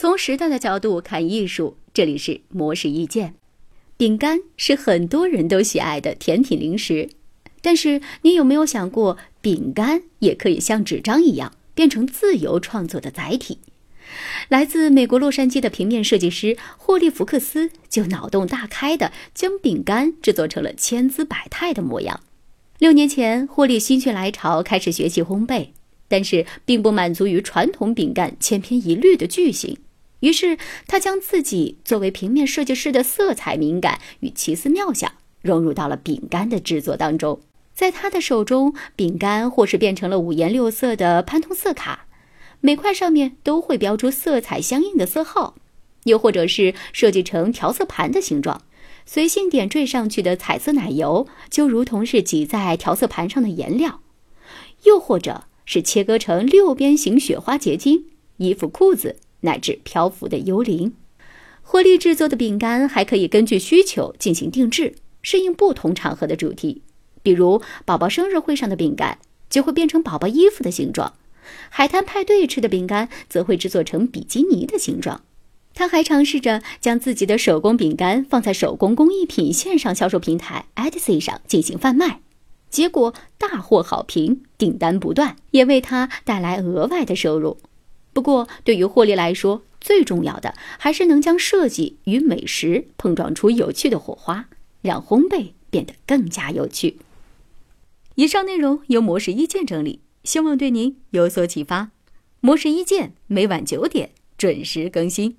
从时代的角度看艺术，这里是模式意见。饼干是很多人都喜爱的甜品零食，但是你有没有想过，饼干也可以像纸张一样，变成自由创作的载体？来自美国洛杉矶的平面设计师霍利·福克斯就脑洞大开的将饼干制作成了千姿百态的模样。六年前，霍利心血来潮开始学习烘焙，但是并不满足于传统饼干千篇一律的矩形。于是，他将自己作为平面设计师的色彩敏感与奇思妙想融入到了饼干的制作当中。在他的手中，饼干或是变成了五颜六色的潘通色卡，每块上面都会标出色彩相应的色号；又或者是设计成调色盘的形状。随性点缀上去的彩色奶油，就如同是挤在调色盘上的颜料；又或者是切割成六边形雪花结晶，衣服、裤子乃至漂浮的幽灵。霍利制作的饼干还可以根据需求进行定制，适应不同场合的主题。比如，宝宝生日会上的饼干就会变成宝宝衣服的形状；海滩派对吃的饼干则会制作成比基尼的形状。他还尝试着将自己的手工饼干放在手工工艺品线上销售平台 Etsy 上进行贩卖，结果大获好评，订单不断，也为他带来额外的收入。不过，对于霍利来说，最重要的还是能将设计与美食碰撞出有趣的火花，让烘焙变得更加有趣。以上内容由模式一见整理，希望对您有所启发。模式一见每晚九点准时更新。